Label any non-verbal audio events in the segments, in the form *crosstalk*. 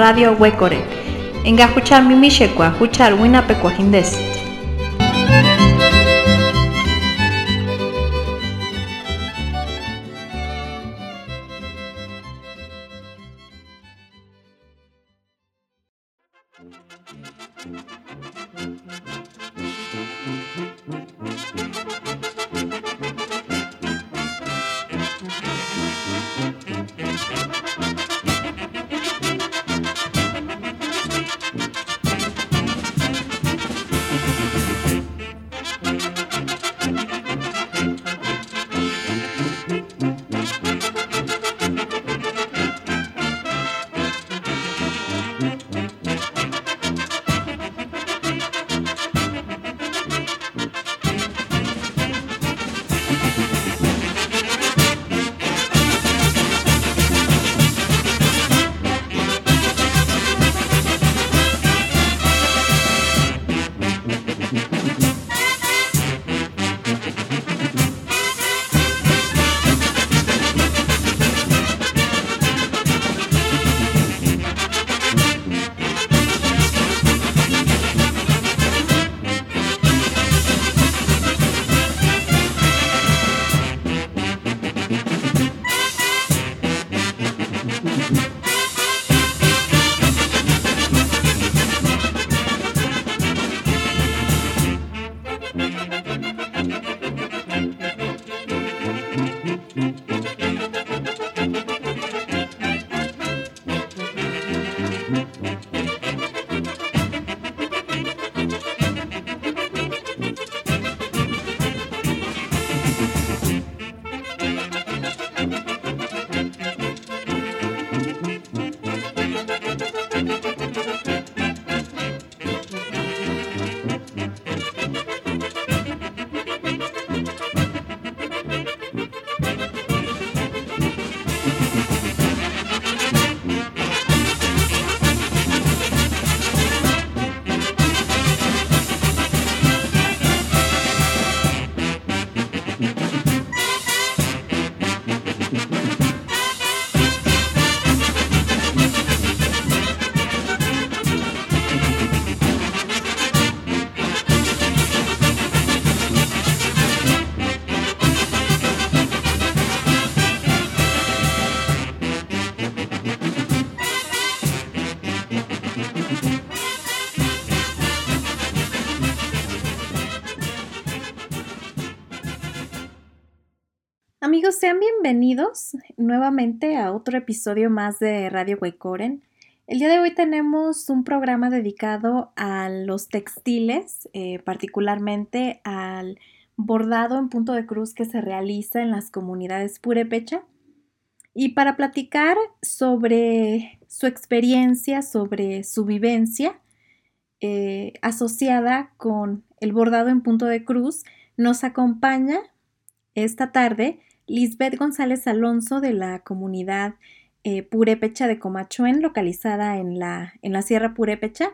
Radio Huecore. Enga huchar mimishekwa, huchar winapecuajindes. Bienvenidos nuevamente a otro episodio más de Radio Huecoren. El día de hoy tenemos un programa dedicado a los textiles, eh, particularmente al bordado en punto de cruz que se realiza en las comunidades purépecha. Y para platicar sobre su experiencia, sobre su vivencia eh, asociada con el bordado en punto de cruz, nos acompaña esta tarde Lisbeth González Alonso de la comunidad eh, Purépecha de Comachuen, localizada en la, en la Sierra Purépecha,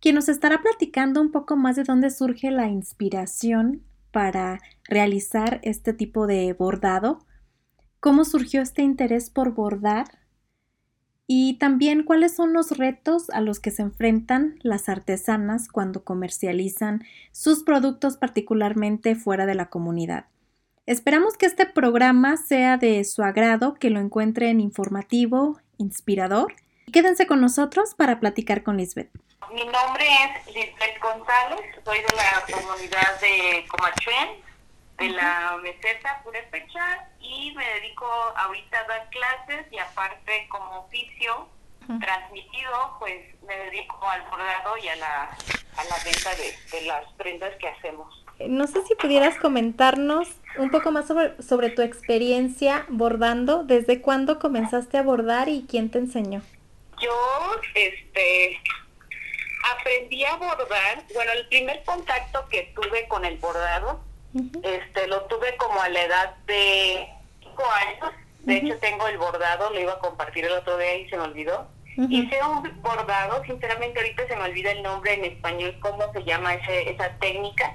quien nos estará platicando un poco más de dónde surge la inspiración para realizar este tipo de bordado, cómo surgió este interés por bordar y también cuáles son los retos a los que se enfrentan las artesanas cuando comercializan sus productos particularmente fuera de la comunidad. Esperamos que este programa sea de su agrado, que lo encuentren informativo, inspirador. Quédense con nosotros para platicar con Lisbeth. Mi nombre es Lisbeth González, soy de la comunidad de Comachuen, de la meseta Purepecha y me dedico ahorita a dar clases y aparte como oficio transmitido, pues me dedico al bordado y a la, a la venta de, de las prendas que hacemos. No sé si pudieras comentarnos un poco más sobre, sobre tu experiencia bordando. ¿Desde cuándo comenzaste a bordar y quién te enseñó? Yo, este, aprendí a bordar. Bueno, el primer contacto que tuve con el bordado, este, lo tuve como a la edad de cinco años. De hecho, tengo el bordado, lo iba a compartir el otro día y se me olvidó. Hice un bordado, sinceramente ahorita se me olvida el nombre en español, cómo se llama ese, esa técnica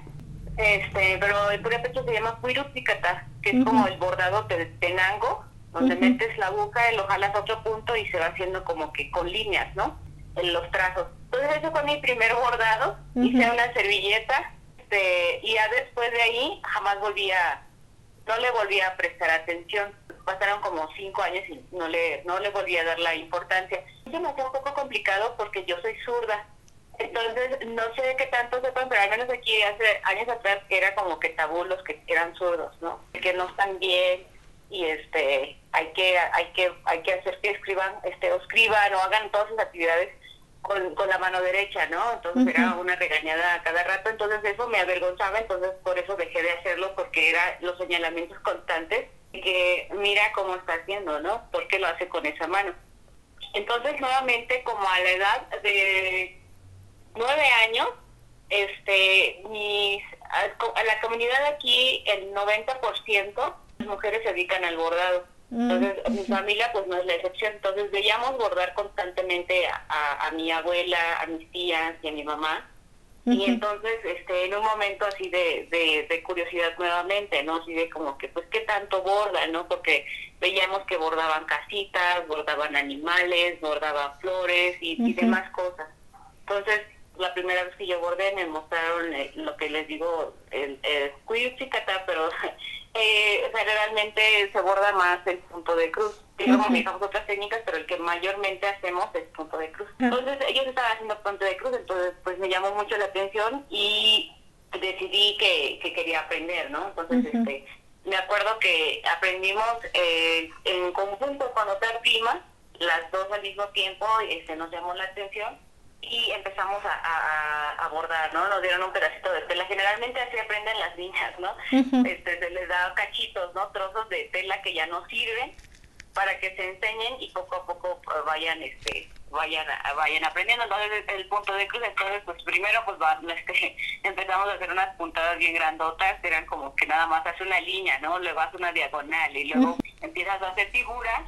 este, pero el pecho se llama Cuirupicata, que es como el bordado de tenango, donde metes la aguja y lo jalas a otro punto y se va haciendo como que con líneas, ¿no? En los trazos. Entonces eso fue mi primer bordado, hice una servilleta este, y ya después de ahí jamás volví a, no le volví a prestar atención. Pasaron como cinco años y no le, no le volví a dar la importancia. Se me hacía un poco complicado porque yo soy zurda. Entonces, no sé qué tanto sepan, pero al menos aquí hace años atrás era como que tabú los que eran zurdos, ¿no? Que no están bien y este hay que hay que hay que hacer que escriban este o escriban o hagan todas sus actividades con, con la mano derecha, ¿no? Entonces era una regañada a cada rato, entonces eso me avergonzaba, entonces por eso dejé de hacerlo porque era los señalamientos constantes que mira cómo está haciendo, ¿no? ¿Por lo hace con esa mano? Entonces nuevamente como a la edad de nueve años, este, mis, a la comunidad aquí el 90% las mujeres se dedican al bordado. Entonces, mi familia pues no es la excepción. Entonces, veíamos bordar constantemente a, a, mi abuela, a mis tías y a mi mamá. Y entonces, este, en un momento así de, de, curiosidad nuevamente, ¿no? Así de como que, pues, ¿qué tanto bordan, no? Porque veíamos que bordaban casitas, bordaban animales, bordaban flores y, demás cosas. Entonces, la primera vez que yo bordé me mostraron eh, lo que les digo, el, el pero *laughs* eh, generalmente se borda más el punto de cruz. Y luego uh otras técnicas, pero el que mayormente hacemos es punto de cruz. Entonces ellos estaban haciendo punto de cruz, entonces pues me llamó mucho la atención y decidí que, que quería aprender, ¿no? Entonces este me acuerdo que aprendimos eh, en conjunto con otra prima, las dos al mismo tiempo, este, nos llamó la atención y empezamos a, a, bordar, ¿no? Nos dieron un pedacito de tela. Generalmente así aprenden las niñas, ¿no? este, se les da cachitos, ¿no? Trozos de tela que ya no sirven para que se enseñen y poco a poco pues, vayan este vayan vayan aprendiendo entonces el punto de cruz entonces pues primero pues *laughs* este, empezamos a hacer unas puntadas bien grandotas eran como que nada más hace una línea no luego hace una diagonal y luego empiezas a hacer figuras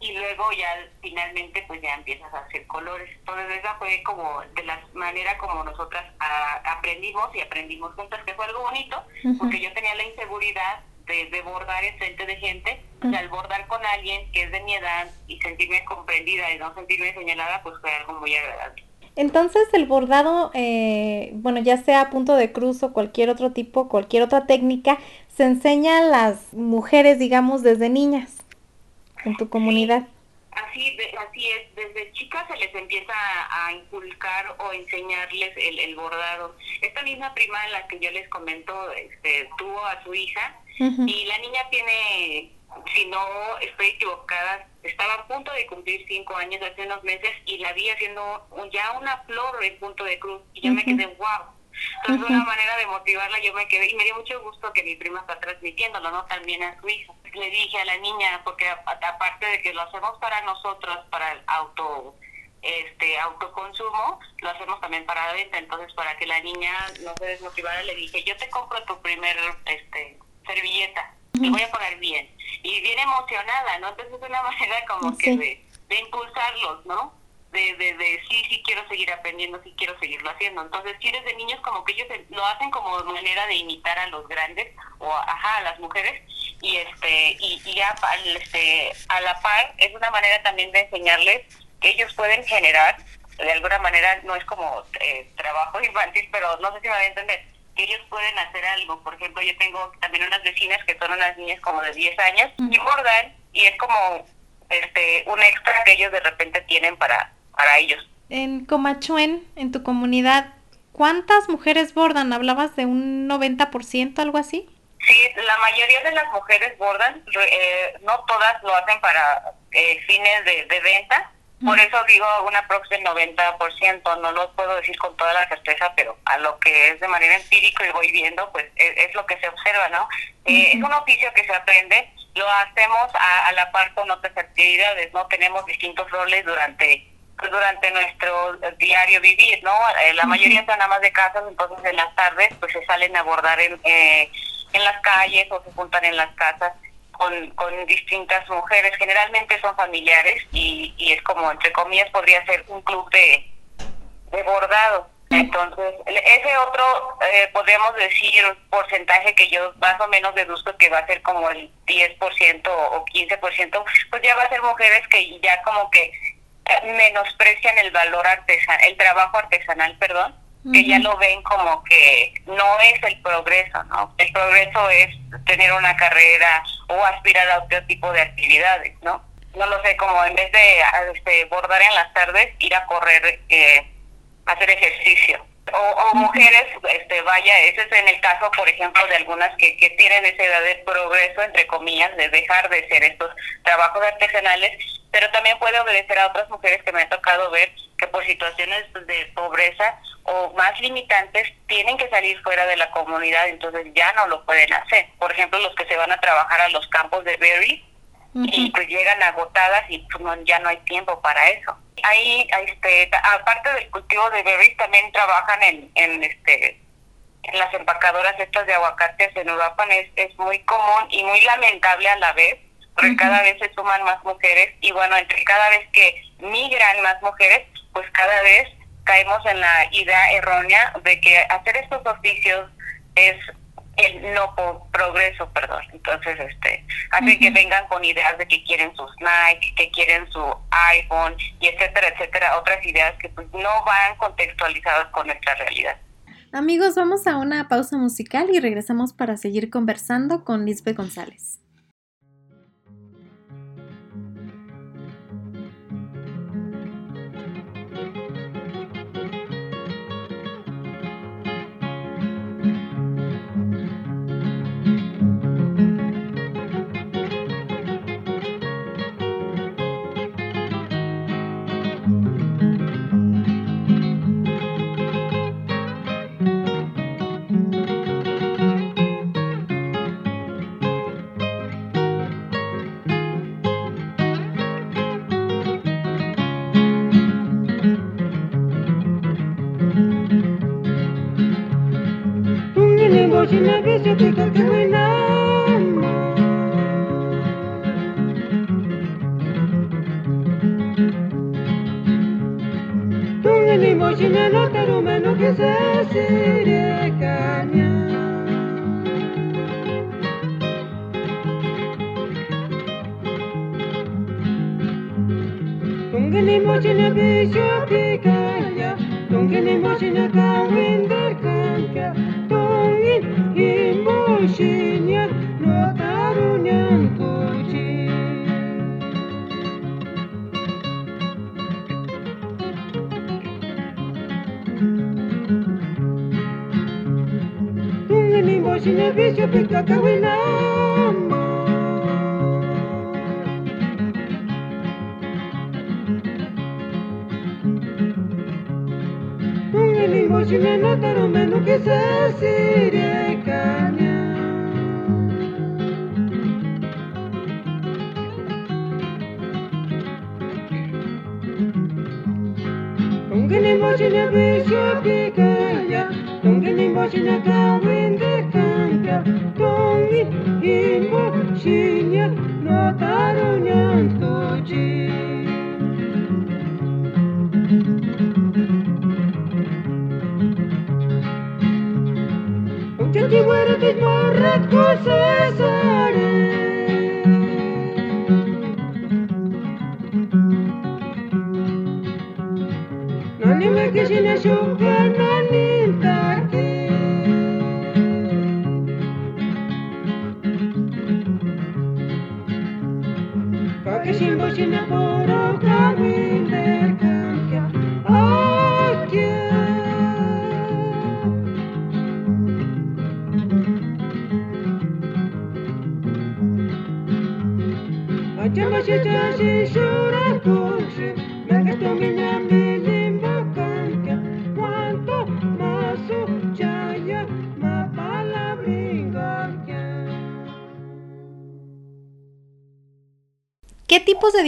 y luego ya finalmente pues ya empiezas a hacer colores. Entonces esa fue como de la manera como nosotras aprendimos y aprendimos juntas, que fue algo bonito, porque yo tenía la inseguridad de, bordar en frente de gente, y al bordar con alguien que es de mi edad y sentirme comprendida y no sentirme señalada, pues fue algo muy agradable. Entonces el bordado, eh, bueno, ya sea a punto de cruz o cualquier otro tipo, cualquier otra técnica, se enseña a las mujeres, digamos, desde niñas en tu comunidad. Así, así es, desde chicas se les empieza a, inculcar o enseñarles el, bordado. Esta misma prima, la que yo les comento, este, tuvo a su hija y la niña tiene, si no estoy equivocada, estaba a punto de cumplir cinco años hace unos meses y la vi haciendo ya una flor en punto de cruz y yo me quedé, wow, entonces, una manera de motivarla, yo me quedé y me dio mucho gusto que mi prima está transmitiéndolo, ¿no? También a su hija. Le dije a la niña, porque aparte de que lo hacemos para nosotros, para el auto este autoconsumo, lo hacemos también para venta. Entonces, para que la niña no se desmotivara, le dije, yo te compro tu primer este servilleta, te voy a poner bien. Y bien emocionada, ¿no? Entonces, es una *laughs* manera como que de, de impulsarlos, ¿no? De, de, de, sí, sí quiero seguir aprendiendo, sí quiero seguirlo haciendo. Entonces, si eres de niños, como que ellos lo hacen como manera de imitar a los grandes o, ajá, a las mujeres. Y este y, y a, este, a la par es una manera también de enseñarles que ellos pueden generar, de alguna manera, no es como eh, trabajo *laughs* infantil, pero no sé si me voy a entender, que ellos pueden hacer algo. Por ejemplo, yo tengo también unas vecinas que son unas niñas como de 10 años y bordan y es como este un extra que ellos de repente tienen para para ellos. En Comachuen, en tu comunidad, ¿cuántas mujeres bordan? ¿Hablabas de un 90%, algo así? Sí, la mayoría de las mujeres bordan, eh, no todas lo hacen para eh, fines de, venta, por eso digo una próxima 90%, no lo puedo decir con toda la certeza, pero a lo que es de manera empírica y voy viendo, pues es, lo que se observa, ¿no? Eh, es un oficio que se aprende, lo hacemos a, a la par con otras actividades, ¿no? Tenemos distintos roles durante pues, durante nuestro diario vivir, ¿no? Eh, la mayoría son amas de casa, entonces en las tardes pues se salen a abordar en, eh, en las calles o se juntan en las casas con, con distintas mujeres, generalmente son familiares y, y es como, entre comillas, podría ser un club de, de bordado. Entonces, ese otro, eh, podemos decir, porcentaje que yo más o menos deduzco que va a ser como el 10% o 15%, pues ya va a ser mujeres que ya como que menosprecian el valor artesanal, el trabajo artesanal, perdón, que ya lo ven como que no es el progreso, ¿no? El progreso es tener una carrera o aspirar a otro tipo de actividades, ¿no? No lo sé, como en vez de este, bordar en las tardes, ir a correr, eh, hacer ejercicio. O, mujeres, este, vaya, ese es en el caso, por ejemplo, de algunas que, que tienen esa edad de progreso, entre comillas, de dejar de ser estos trabajos artesanales, pero también puede obedecer a otras mujeres que me ha tocado ver que por situaciones de pobreza o más limitantes tienen que salir fuera de la comunidad, entonces ya no lo pueden hacer. Por ejemplo, los que se van a trabajar a los campos de berry y pues llegan agotadas y pues ya no hay tiempo para eso. Ahí, este, aparte del cultivo de berries, también trabajan en, en este en las empacadoras estas de aguacates en Uruapan. Es, es muy común y muy lamentable a la vez porque cada vez se suman más mujeres y bueno, entre cada vez que migran más mujeres, pues cada vez caemos en la idea errónea de que hacer estos oficios es el no progreso, perdón. Entonces, este, hace que vengan con ideas de que quieren sus Nike, que quieren su iPhone y etcétera, etcétera, otras ideas que pues no van contextualizadas con nuestra realidad. Amigos, vamos a una pausa musical y regresamos para seguir conversando con Lisbeth González. 지금 병이 났나 동네니 모시면 어때로 매너 기세스레 가냐 동네니 모시면 비쇼 피가냐 동네니 모시면 가윈다 Tungani moshinya bisho pikakawinamo Tungani moshinya notarumenu kisasirekanya Tungani moshinya bisho pikaya you.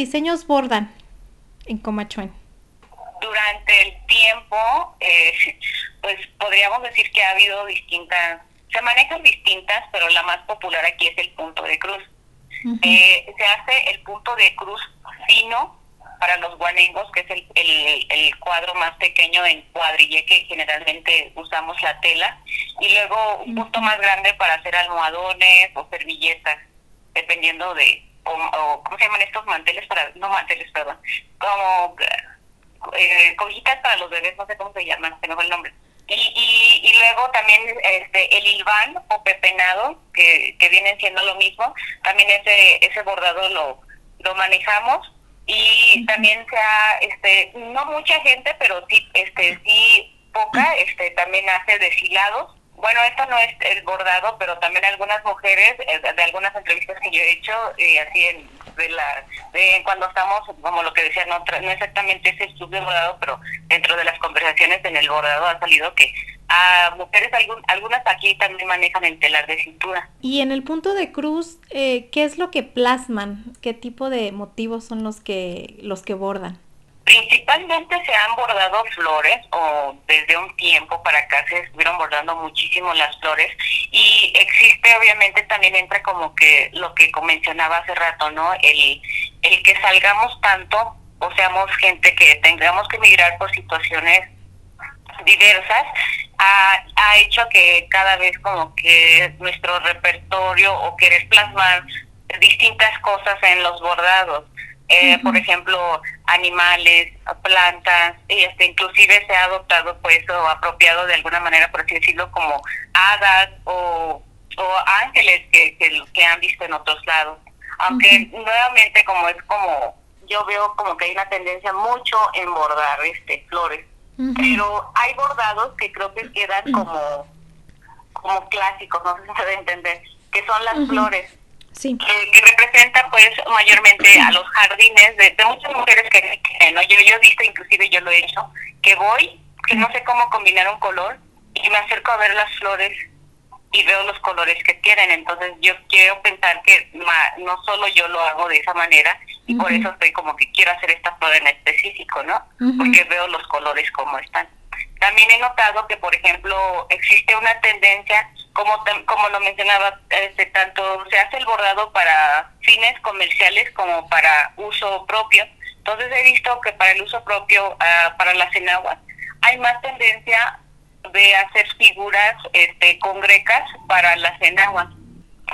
Diseños bordan en Comachuen? Durante el tiempo, eh, *laughs* pues podríamos decir que ha habido distintas, se manejan distintas, pero la más popular aquí es el punto de cruz. Eh, se hace el punto de cruz fino, para los guanengos, que es el, el, el, cuadro más pequeño en cuadrille que generalmente usamos la tela, y luego un punto más grande para hacer almohadones o servilletas, dependiendo de, o, ¿cómo se llaman estos manteles para, no manteles, perdón, como eh, cobijitas para los bebés, no sé cómo se llaman, se me fue el nombre. Y, y, y, luego también este el hilván o pepenado, que, que vienen siendo lo mismo, también ese, ese bordado lo, lo manejamos y también se ha, este, no mucha gente, pero sí, este, sí poca, este, también hace deshilados. Bueno, esto no es el bordado, pero también algunas mujeres, eh, de algunas entrevistas que yo he hecho, y así en, de la, de cuando estamos, como lo que decía, no, no exactamente es el de bordado, pero dentro de las conversaciones en el bordado ha salido que a mujeres, algunas aquí también manejan el telar de cintura. Y en el punto de cruz, eh, ¿qué es lo que plasman? ¿Qué tipo de motivos son los que, los que bordan? Principalmente se han bordado flores o desde un tiempo para acá se estuvieron bordando muchísimo las flores y existe obviamente también entra como que lo que mencionaba hace rato, ¿no? El, el que salgamos tanto o seamos gente que tengamos que migrar por situaciones diversas ha, ha hecho que cada vez como que nuestro repertorio o querer plasmar distintas cosas en los bordados. Eh, Por ejemplo, animales, plantas, y este, inclusive se ha adoptado pues o apropiado de alguna manera, por así decirlo, como hadas o, o ángeles que, que, que han visto en otros lados. Aunque nuevamente como es como, yo veo como que hay una tendencia mucho en bordar este flores. Pero hay bordados que creo que quedan como, como clásicos, no sé si se debe entender, que son las flores. Sí. Que, que representa pues mayormente a los jardines de, muchas mujeres que, no yo, yo he visto inclusive yo lo he hecho que voy que no sé cómo combinar un color y me acerco a ver las flores y veo los colores que tienen entonces yo quiero pensar que no solo yo lo hago de esa manera y por eso estoy como que quiero hacer esta flor en específico, ¿no? Porque veo los colores como están. También he notado que, por ejemplo, existe una tendencia, como como lo mencionaba, este, tanto se hace el bordado para fines comerciales como para uso propio. Entonces he visto que para el uso propio, uh, para las enaguas, hay más tendencia de hacer figuras este, congrecas para las enaguas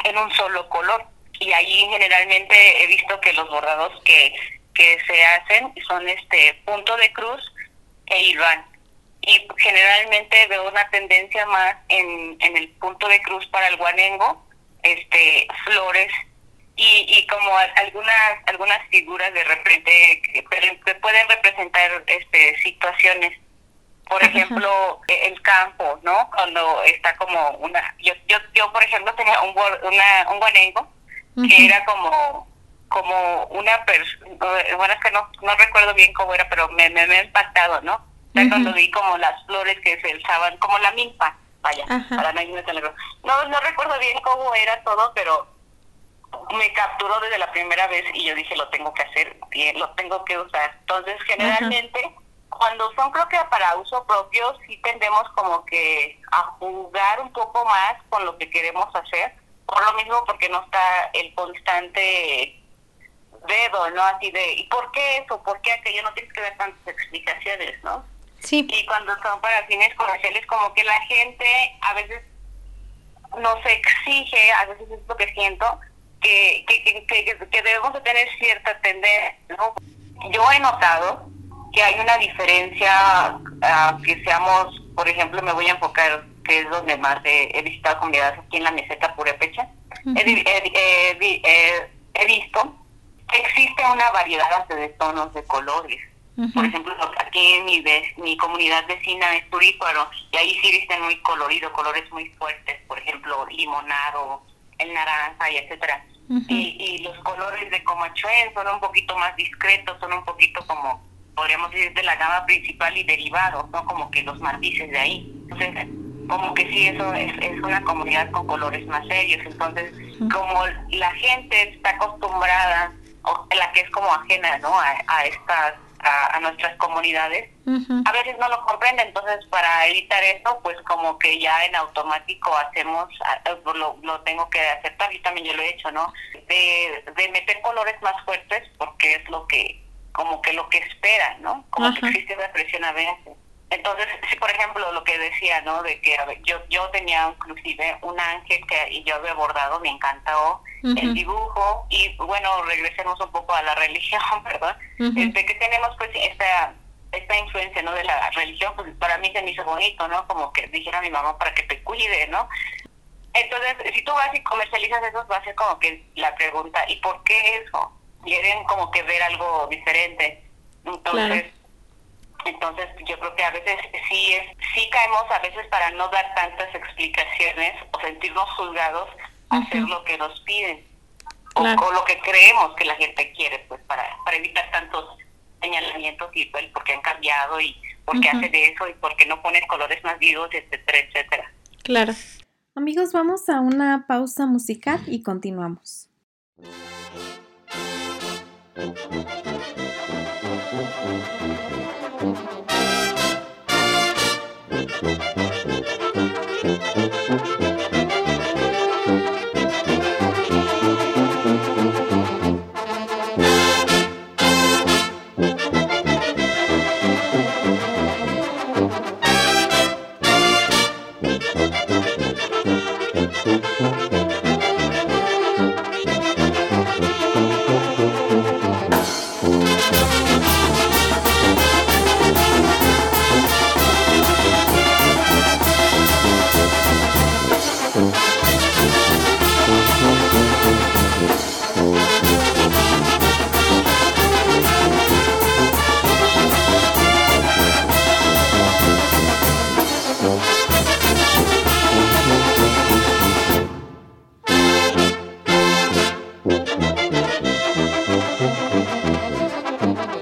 en un solo color y ahí generalmente he visto que los bordados que, que se hacen son este punto de cruz e hilván y generalmente veo una tendencia más en, en el punto de cruz para el guanengo este flores y, y como algunas algunas figuras de repente que, que pueden representar este situaciones. Por ejemplo el campo no cuando está como una yo yo, yo por ejemplo tenía un una, un guanengo que era como como una persona, bueno, es que no, no recuerdo bien cómo era, pero me, me, ha impactado, ¿no? Cuando vi como las flores que se usaban, como la milpa, vaya, para no irme No, no recuerdo bien cómo era todo, pero me capturó desde la primera vez y yo dije, lo tengo que hacer bien, lo tengo que usar. Entonces, generalmente, cuando son creo que para uso propio, sí tendemos como que a jugar un poco más con lo que queremos hacer por lo mismo porque no está el constante dedo, ¿no? Así de, ¿y por qué eso? ¿Por qué aquello? No tienes que dar tantas explicaciones, ¿no? Sí. Y cuando son para fines comerciales, como que la gente a veces nos exige, a veces es lo que siento, que, que, que, que debemos de tener cierta tendencia, ¿no? Yo he notado que hay una diferencia, uh, que seamos, por ejemplo, me voy a enfocar que es donde más he, visitado comunidades aquí en la meseta Purepecha, he, visto que existe una variedad de tonos de colores. Por ejemplo, aquí en mi, mi comunidad vecina es Turíparo y ahí sí visten muy colorido, colores muy fuertes, por ejemplo, limonado, el naranja y etcétera. y, y los colores de Comachuén son un poquito más discretos, son un poquito como, podríamos decir, de la gama principal y derivados, ¿no? Como que los matices de ahí. Entonces, como que sí, eso es, es una comunidad con colores más serios. Entonces, como la gente está acostumbrada, o la que es como ajena, ¿no? A, a estas a, nuestras comunidades, a veces no lo comprende, entonces para evitar eso, pues como que ya en automático hacemos, lo, lo tengo que aceptar, y también yo lo he hecho, ¿no? De, de meter colores más fuertes, porque es lo que como que lo que esperan, ¿no? Como que existe una presión a veces. Entonces, sí, por ejemplo, lo que decía, ¿no? De que yo yo tenía inclusive un ángel que y yo había bordado, me encantó el dibujo y bueno, regresemos un poco a la *laughs* religión, ¿verdad? este, que tenemos pues esta esta influencia, ¿no? De la religión, pues para mí se me hizo bonito, ¿no? Como que dijera a mi mamá para que te cuide, ¿no? Entonces, si tú vas y comercializas eso, va a ser como que la pregunta, ¿y por qué eso? Quieren como que ver algo diferente. Entonces, entonces yo creo que a veces sí es, sí caemos a veces para no dar tantas explicaciones o sentirnos juzgados a hacer lo que nos piden o, lo que creemos que la gente quiere, pues para, para evitar tantos señalamientos y pues, porque han cambiado y porque uh de eso y porque no pones colores más vivos, etcétera, etcétera. Claro. Amigos, vamos a una pausa musical y continuamos. Música hablando un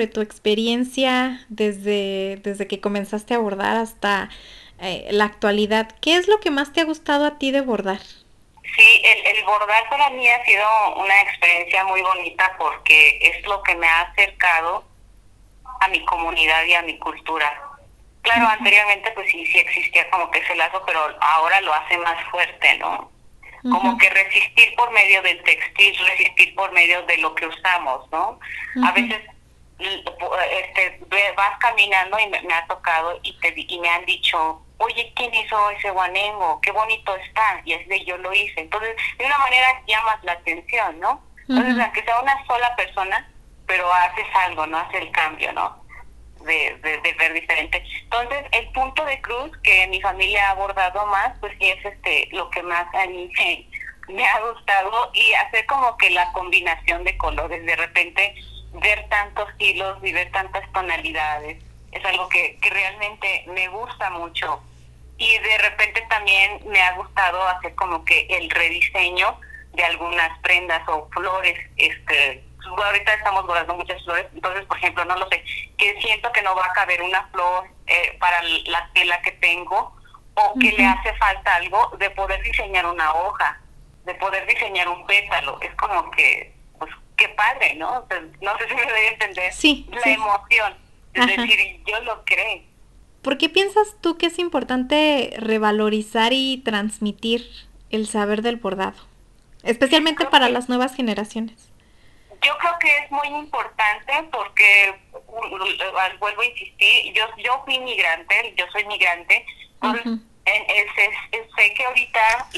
sobre tu experiencia desde, desde que comenzaste a bordar hasta eh, la actualidad, ¿qué es lo que más te ha gustado a ti de bordar? Sí, el, el, bordar para mí ha sido una experiencia muy bonita porque es lo que me ha acercado a mi comunidad y a mi cultura. Claro, anteriormente pues sí, sí existía como que ese lazo, pero ahora lo hace más fuerte, ¿no? como que resistir por medio del textil, resistir por medio de lo que usamos, ¿no? A veces este, vas caminando y me, ha tocado y, te, y me han dicho, oye, ¿quién hizo ese guanengo? Qué bonito está. Y es de yo lo hice. Entonces, de una manera llamas la atención, ¿no? Entonces, aunque sea una sola persona, pero haces algo, ¿no? Hace el cambio, ¿no? de, de, ver diferente. Entonces, el punto de cruz que mi familia ha abordado más, pues sí es este lo que más a mí me, ha gustado y hacer como que la combinación de colores, de repente ver tantos hilos y ver tantas tonalidades, es algo que, que realmente me gusta mucho. Y de repente también me ha gustado hacer como que el rediseño de algunas prendas o flores, este, ahorita estamos guardando muchas flores, entonces, por ejemplo, no lo sé, que siento que no va a caber una flor eh, para la tela que tengo o que le hace falta algo de poder diseñar una hoja, de poder diseñar un pétalo. Es como que, pues, qué padre, ¿no? no sé si me doy a entender sí, la emoción. Es decir, yo lo creo. ¿Por qué piensas tú que es importante revalorizar y transmitir el saber del bordado? Especialmente para las nuevas generaciones. Yo creo que es muy importante porque, vuelvo a insistir, yo, yo fui migrante, yo soy migrante, sé que ahorita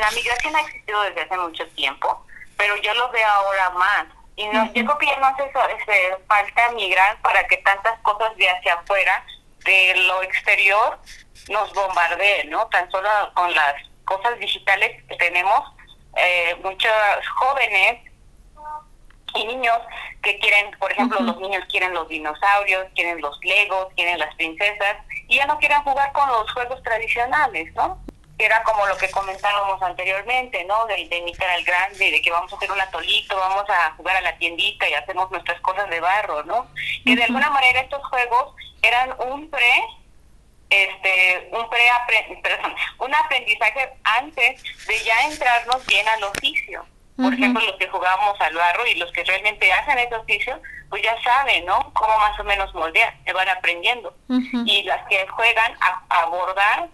la migración ha existido desde hace mucho tiempo, pero yo lo veo ahora más. Y no, yo creo que ya no hace falta migrar para que tantas cosas de hacia afuera, de lo exterior, nos bombardeen, ¿no? Tan solo con las cosas digitales que tenemos, eh, muchos jóvenes y niños que quieren, por ejemplo, los niños quieren los dinosaurios, quieren los legos, quieren las princesas y ya no quieren jugar con los juegos tradicionales, ¿no? Que era como lo que comentábamos anteriormente, ¿no? De, imitar al grande, de que vamos a hacer un atolito, vamos a jugar a la tiendita y hacemos nuestras cosas de barro, ¿no? Que de alguna manera estos juegos eran un pre este un pre perdón, un aprendizaje antes de ya entrarnos bien al oficio por ejemplo, los que jugamos al barro y los que realmente hacen ese oficio, pues ya saben, ¿no? Cómo más o menos moldear, se van aprendiendo. Y las que juegan a, a, bordar,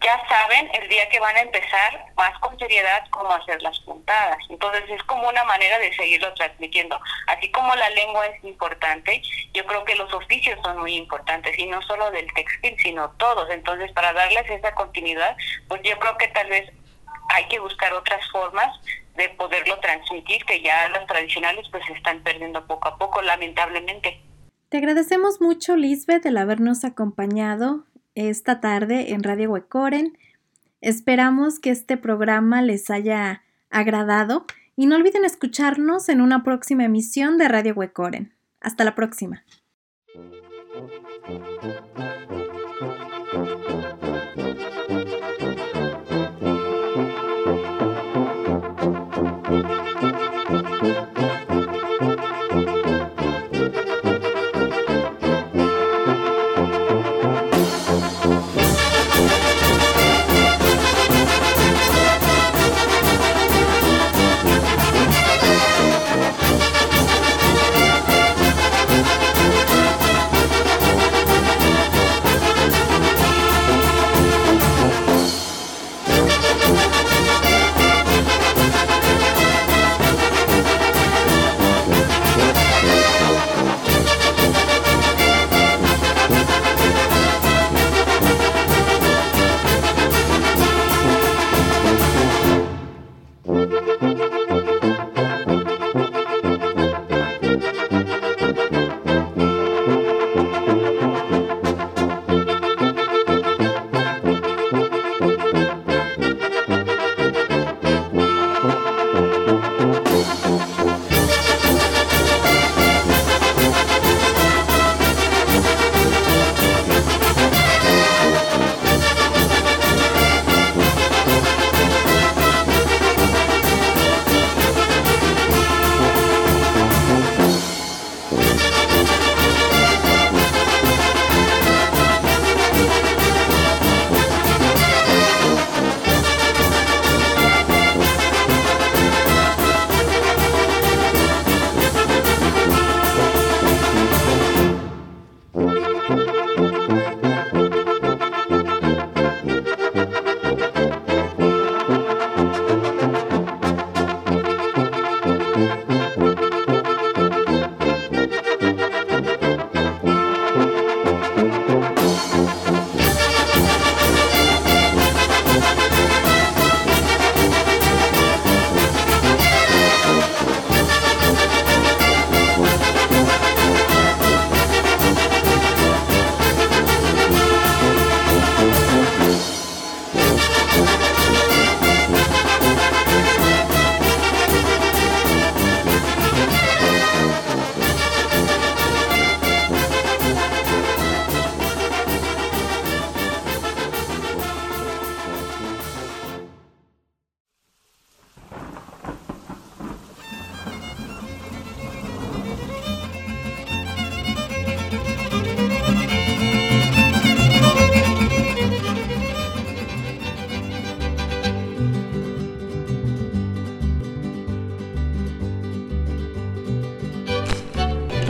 ya saben el día que van a empezar más con seriedad cómo hacer las puntadas. Entonces es como una manera de seguirlo transmitiendo. Así como la lengua es importante, yo creo que los oficios son muy importantes y no solo del textil, sino todos. Entonces para darles esa continuidad, pues yo creo que tal vez hay que buscar otras formas de poderlo transmitir, que ya los tradicionales pues se están perdiendo poco a poco, lamentablemente. Te agradecemos mucho, Lisbeth, el habernos acompañado esta tarde en Radio Huecoren. Esperamos que este programa les haya agradado y no olviden escucharnos en una próxima emisión de Radio Huecoren. Hasta la próxima.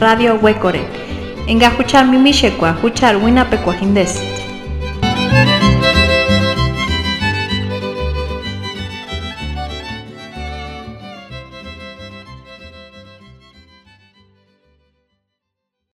Radio Huecore. Enga huchar mimishekwa, huchar winapecuahindes.